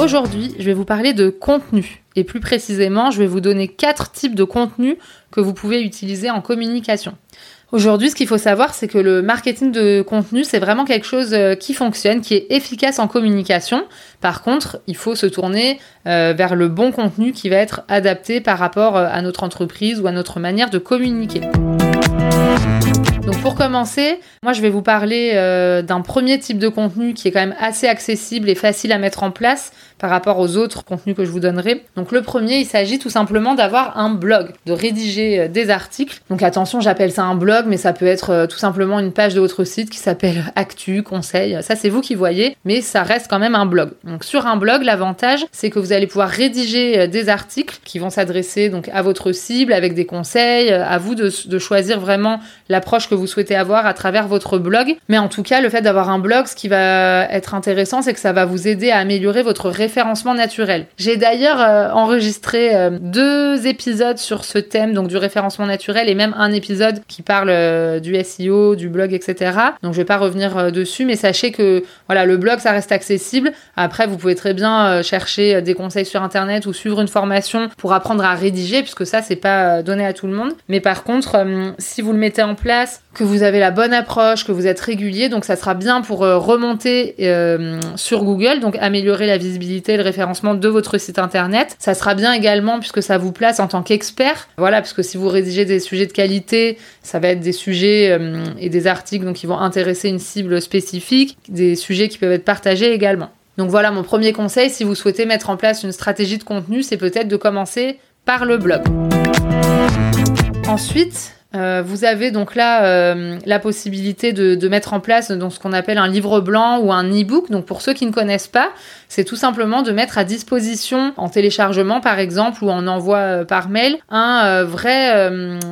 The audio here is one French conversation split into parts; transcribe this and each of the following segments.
Aujourd'hui, je vais vous parler de contenu. Et plus précisément, je vais vous donner quatre types de contenus que vous pouvez utiliser en communication. Aujourd'hui, ce qu'il faut savoir, c'est que le marketing de contenu, c'est vraiment quelque chose euh, qui fonctionne, qui est efficace en communication. Par contre, il faut se tourner euh, vers le bon contenu qui va être adapté par rapport euh, à notre entreprise ou à notre manière de communiquer. Donc pour commencer, moi je vais vous parler d'un premier type de contenu qui est quand même assez accessible et facile à mettre en place par rapport aux autres contenus que je vous donnerai. Donc le premier, il s'agit tout simplement d'avoir un blog, de rédiger euh, des articles. Donc attention, j'appelle ça un blog, mais ça peut être euh, tout simplement une page de votre site qui s'appelle Actu, Conseil. Ça c'est vous qui voyez, mais ça reste quand même un blog. Donc sur un blog, l'avantage, c'est que vous allez pouvoir rédiger euh, des articles qui vont s'adresser donc à votre cible avec des conseils. À vous de, de choisir vraiment l'approche que vous souhaitez avoir à travers votre blog. Mais en tout cas, le fait d'avoir un blog, ce qui va être intéressant, c'est que ça va vous aider à améliorer votre référencement référencement naturel. J'ai d'ailleurs euh, enregistré euh, deux épisodes sur ce thème, donc du référencement naturel, et même un épisode qui parle euh, du SEO, du blog, etc. Donc je vais pas revenir dessus, mais sachez que voilà, le blog ça reste accessible. Après, vous pouvez très bien chercher des conseils sur internet ou suivre une formation pour apprendre à rédiger, puisque ça c'est pas donné à tout le monde. Mais par contre, si vous le mettez en place, que vous avez la bonne approche, que vous êtes régulier, donc ça sera bien pour remonter sur Google, donc améliorer la visibilité le référencement de votre site internet. Ça sera bien également puisque ça vous place en tant qu'expert. Voilà, parce que si vous rédigez des sujets de qualité, ça va être des sujets euh, et des articles donc, qui vont intéresser une cible spécifique, des sujets qui peuvent être partagés également. Donc voilà, mon premier conseil, si vous souhaitez mettre en place une stratégie de contenu, c'est peut-être de commencer par le blog. Ensuite, euh, vous avez donc là euh, la possibilité de, mettre en place donc, ce qu'on appelle un livre blanc ou un e-book. Donc pour ceux qui ne connaissent pas, c'est tout simplement de mettre à disposition en téléchargement par exemple ou en envoi euh, par mail un vrai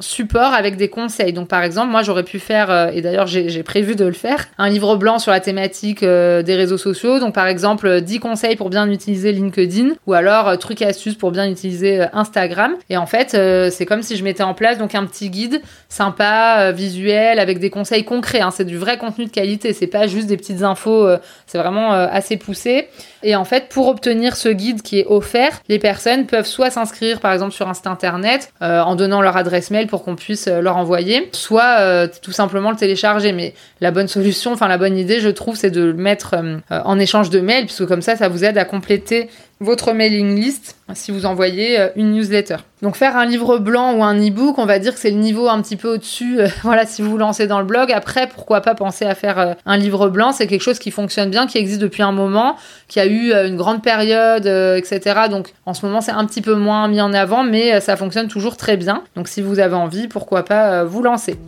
support avec des conseils. Donc par exemple, moi j'aurais pu faire, et d'ailleurs j'ai prévu de le faire, un livre blanc sur la thématique des réseaux sociaux. Donc par exemple 10 conseils pour bien utiliser LinkedIn ou alors trucs et astuces pour bien utiliser Instagram. Et en fait, c'est comme si je mettais en place donc un petit guide sympa, euh, visuel, avec des conseils concrets. Hein. C'est du vrai contenu de qualité, c'est pas juste des petites infos, euh, c'est vraiment euh, assez poussé. Et en fait, pour obtenir ce guide qui est offert, les personnes peuvent soit s'inscrire par exemple sur un site internet en donnant leur adresse mail pour qu'on puisse leur envoyer, soit tout simplement le télécharger. Mais la bonne solution, enfin la bonne idée, je trouve, c'est de le mettre en échange de mails, puisque comme ça, ça vous aide à compléter votre mailing list si vous envoyez euh, une newsletter. Donc faire un livre blanc ou un e-book, on va dire que c'est le niveau un petit peu au-dessus. Euh, voilà, si vous vous lancez dans le blog, après pourquoi pas penser à faire euh, un livre blanc, c'est quelque chose qui fonctionne bien, qui existe depuis un moment, qui a eu une grande période, etc. Donc en ce moment c'est un petit peu moins mis en avant, mais ça fonctionne toujours très bien. Donc si vous avez envie, pourquoi pas vous lancer.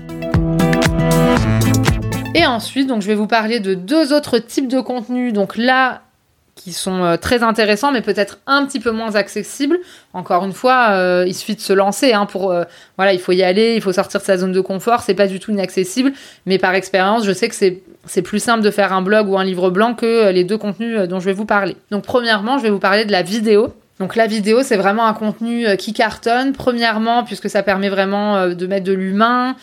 Et ensuite, donc je vais vous parler de deux autres types de contenus. Donc là, qui sont euh, très intéressants, mais peut-être un petit peu moins accessibles. Encore une fois, euh, il suffit de se lancer. Hein, pour euh, voilà, il faut y aller, il faut sortir de sa zone de confort. C'est pas du tout inaccessible, mais par expérience, je sais que c'est c'est plus simple de faire un blog ou un livre blanc que les deux contenus dont je vais vous parler. Donc premièrement, je vais vous parler de la vidéo. Donc la vidéo, c'est vraiment un contenu qui cartonne. Premièrement, puisque ça permet vraiment de mettre de l'humain,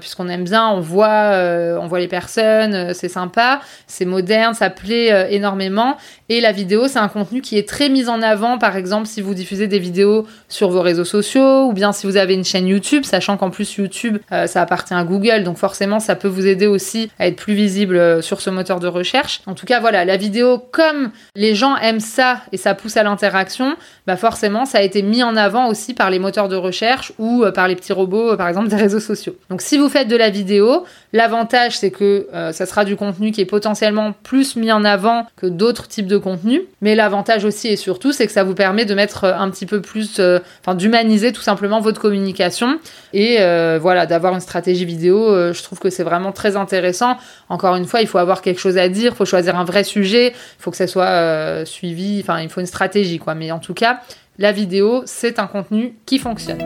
puisqu'on aime bien, on voit, on voit les personnes, c'est sympa, c'est moderne, ça plaît énormément. Et la vidéo, c'est un contenu qui est très mis en avant, par exemple, si vous diffusez des vidéos sur vos réseaux sociaux, ou bien si vous avez une chaîne YouTube, sachant qu'en plus YouTube, ça appartient à Google, donc forcément, ça peut vous aider aussi à être plus visible sur ce moteur de recherche. En tout cas, voilà, la vidéo, comme les gens aiment ça et ça pousse à l'interaction, bah forcément, ça a été mis en avant aussi par les moteurs de recherche ou par les petits robots, par exemple, des réseaux sociaux. Donc si vous faites de la vidéo, l'avantage c'est que euh, ça sera du contenu qui est potentiellement plus mis en avant que d'autres types de contenu. Mais l'avantage aussi et surtout, c'est que ça vous permet de mettre euh, un petit peu plus, euh, enfin d'humaniser tout simplement votre communication et voilà, d'avoir une stratégie vidéo. je trouve que c'est vraiment très intéressant. Encore une fois, il faut avoir quelque chose à dire, il faut choisir un vrai sujet, il faut que ça soit suivi, enfin il faut une stratégie quoi. Mais en tout tout cas, la vidéo, c'est un contenu qui fonctionne.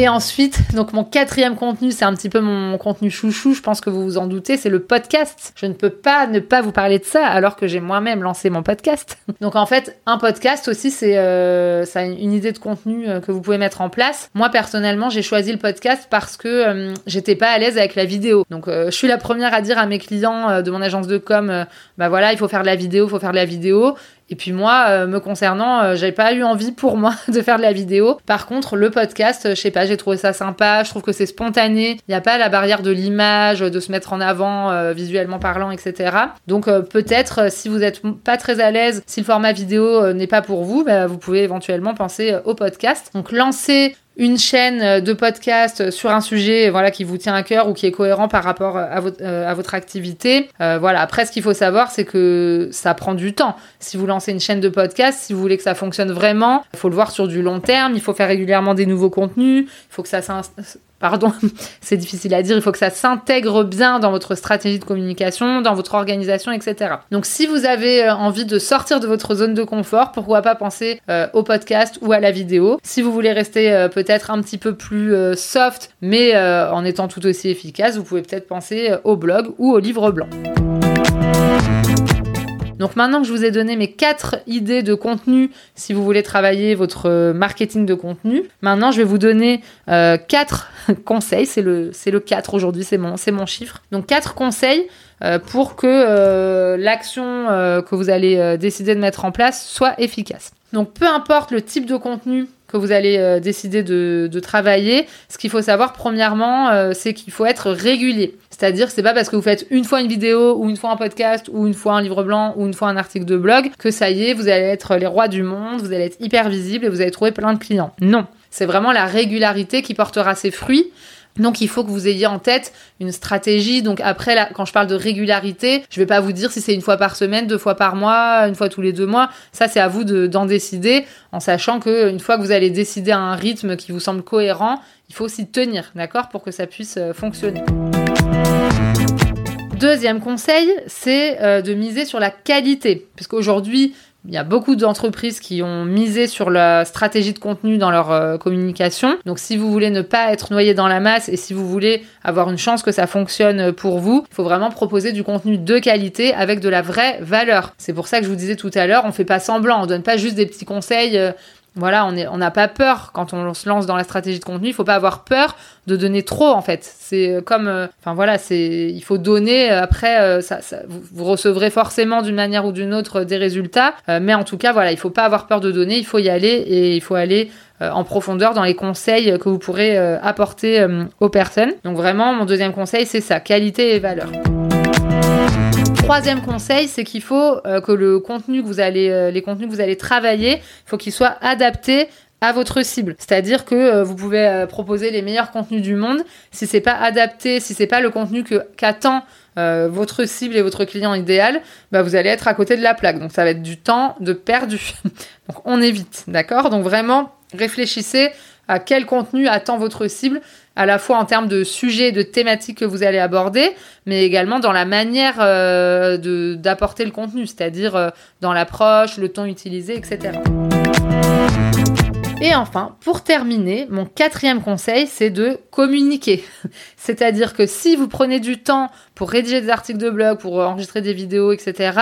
Et ensuite, donc mon quatrième contenu, c'est un petit peu mon contenu chouchou, je pense que vous vous en doutez, c'est le podcast. Je ne peux pas ne pas vous parler de ça alors que j'ai moi-même lancé mon podcast. Donc en fait, un podcast aussi, c'est euh, une idée de contenu euh, que vous pouvez mettre en place. Moi personnellement, j'ai choisi le podcast parce que euh, j'étais pas à l'aise avec la vidéo. Donc je suis la première à dire à mes clients de mon agence de com, bah voilà, il faut faire de la vidéo, il faut faire de la vidéo. Et puis moi, euh, me concernant, euh, j'avais pas eu envie pour moi de faire de la vidéo. Par contre, le podcast, euh, je sais pas, j'ai trouvé ça sympa. Je trouve que c'est spontané. Il n'y a pas la barrière de l'image, de se mettre en avant visuellement parlant, etc. Donc peut-être, si vous êtes pas très à l'aise, si le format vidéo n'est pas pour vous, bah, vous pouvez éventuellement penser au podcast. Donc lancer une chaîne euh, de podcast euh, sur un sujet voilà qui vous tient à cœur ou qui est cohérent par rapport euh, à votre, à votre activité. voilà. Après, ce qu'il faut savoir, c'est que ça prend du temps. Si vous lancez une chaîne de podcast, si vous voulez que ça fonctionne vraiment, il faut le voir sur du long terme. Il faut faire régulièrement des nouveaux contenus. Il faut que ça pardon, c'est difficile à dire, il faut que ça s'intègre bien dans votre stratégie de communication, dans votre organisation, etc. Donc si vous avez euh, envie de sortir de votre zone de confort, pourquoi pas penser euh, au podcast ou à la vidéo. Si vous voulez rester euh, peut-être un petit peu plus soft, mais en étant tout aussi efficace, vous pouvez peut-être penser au blog ou au livre blanc. Donc maintenant que je vous ai donné mes quatre idées de contenu, si vous voulez travailler votre euh, marketing de contenu, maintenant je vais vous donner euh, quatre conseils. C'est le, c'est le 4 aujourd'hui, c'est mon, c'est mon chiffre. Donc quatre conseils euh, pour que l'action que vous allez décider de mettre en place soit efficace. Donc peu importe le type de contenu que vous allez décider de, de, travailler, ce qu'il faut savoir premièrement, c'est qu'il faut être régulier. C'est-à-dire, c'est pas parce que vous faites une fois une vidéo ou une fois un podcast ou une fois un livre blanc ou une fois un article de blog que ça y est, vous allez être les rois du monde, vous allez être hyper visible et vous allez trouver plein de clients. Non. C'est vraiment la régularité qui portera ses fruits. Donc il faut que vous ayez en tête une stratégie. Donc après, quand je parle de régularité, je vais pas vous dire si c'est une fois par semaine, deux fois par mois, une fois tous les deux mois. Ça, c'est à vous d'en décider, en sachant que une fois que vous allez décider à un rythme qui vous semble cohérent, il faut aussi tenir, d'accord, pour que ça puisse euh, fonctionner. Deuxième conseil, c'est euh, de miser sur la qualité. Puisqu'aujourd'hui, il y a beaucoup d'entreprises qui ont misé sur la stratégie de contenu dans leur euh, communication. Donc si vous voulez ne pas être noyé dans la masse et si vous voulez avoir une chance que ça fonctionne pour vous, il faut vraiment proposer du contenu de qualité avec de la vraie valeur. C'est pour ça que je vous disais tout à l'heure, on fait pas semblant, on donne pas juste des petits conseils. Voilà, on n'a pas peur quand on se lance dans la stratégie de contenu. Il faut pas avoir peur de donner trop en fait. C'est euh, comme, euh, enfin voilà, c'est, il faut donner. Euh, après, ça, vous, recevrez forcément d'une manière ou d'une autre des résultats, mais en tout cas, voilà, il faut pas avoir peur de donner. Il faut y aller et il faut aller en profondeur dans les conseils que vous pourrez apporter aux personnes. Donc vraiment, mon deuxième conseil, c'est ça, qualité et valeur troisième conseil, c'est qu'il faut euh, que le contenu que vous allez, euh, les contenus que vous allez travailler, il faut qu'ils soient adaptés à votre cible. C'est-à-dire que euh, vous pouvez proposer les meilleurs contenus du monde. Si c'est pas adapté, si c'est pas le contenu que qu'attend votre cible et votre client idéal, bah vous allez être à côté de la plaque. Donc ça va être du temps de perdu. Donc on évite, d'accord? Donc vraiment réfléchissez à quel contenu attend votre cible, à la fois en termes de sujets, de thématiques que vous allez aborder, mais également dans la manière euh, d'apporter le contenu, c'est-à-dire euh, dans l'approche, le ton utilisé, etc. Et enfin, pour terminer, mon quatrième conseil, c'est de communiquer. C'est-à-dire que si vous prenez du temps pour rédiger des articles de blog, pour enregistrer des vidéos, etc.,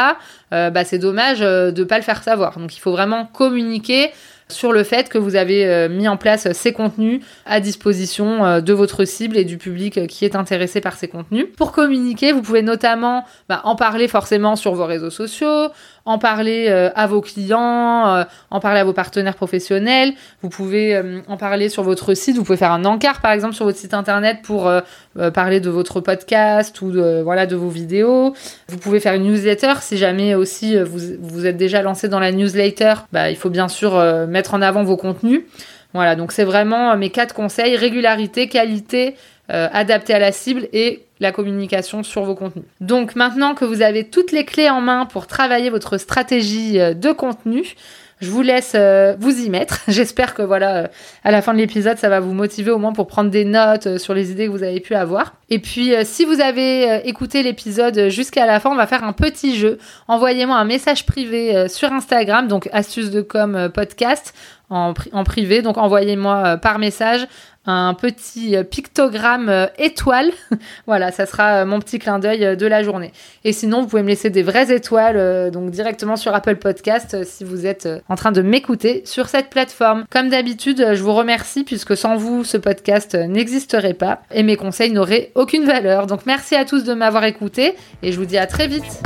euh, bah, c'est dommage de ne pas le faire savoir. Donc il faut vraiment communiquer sur le fait que vous avez euh, mis en place ces contenus à disposition euh, de votre cible et du public qui est intéressé par ces contenus. Pour communiquer, vous pouvez notamment bah, en parler forcément sur vos réseaux sociaux, en parler euh, à vos clients, en parler à vos partenaires professionnels. Vous pouvez en parler sur votre site. Vous pouvez faire un encart par exemple sur votre site internet pour parler de votre podcast ou de, vos vidéos. Vous pouvez faire une newsletter si jamais aussi vous vous êtes déjà lancé dans la newsletter. Bah, il faut bien sûr mettre en avant vos contenus. Voilà, donc c'est vraiment euh, mes quatre conseils régularité, qualité, euh, adapté à la cible et la communication sur vos contenus. Donc maintenant que vous avez toutes les clés en main pour travailler votre stratégie euh, de contenu, Je vous laisse vous y mettre. J'espère que voilà, à la fin de l'épisode, ça va vous motiver au moins pour prendre des notes sur les idées que vous avez pu avoir. Et puis, si vous avez écouté l'épisode jusqu'à la fin, on va faire un petit jeu. Envoyez-moi un message privé sur Instagram, donc astuce de com podcast en privé. Donc envoyez-moi par message un petit euh, pictogramme euh, étoile. voilà, ça sera euh, mon petit clin d'œil de la journée. Et sinon, vous pouvez me laisser des vraies étoiles, donc directement sur Apple Podcast, si vous êtes en train de m'écouter sur cette plateforme. Comme d'habitude, je vous remercie puisque sans vous, ce podcast n'existerait pas et mes conseils n'auraient aucune valeur. Donc merci à tous de m'avoir écouté et je vous dis à très vite.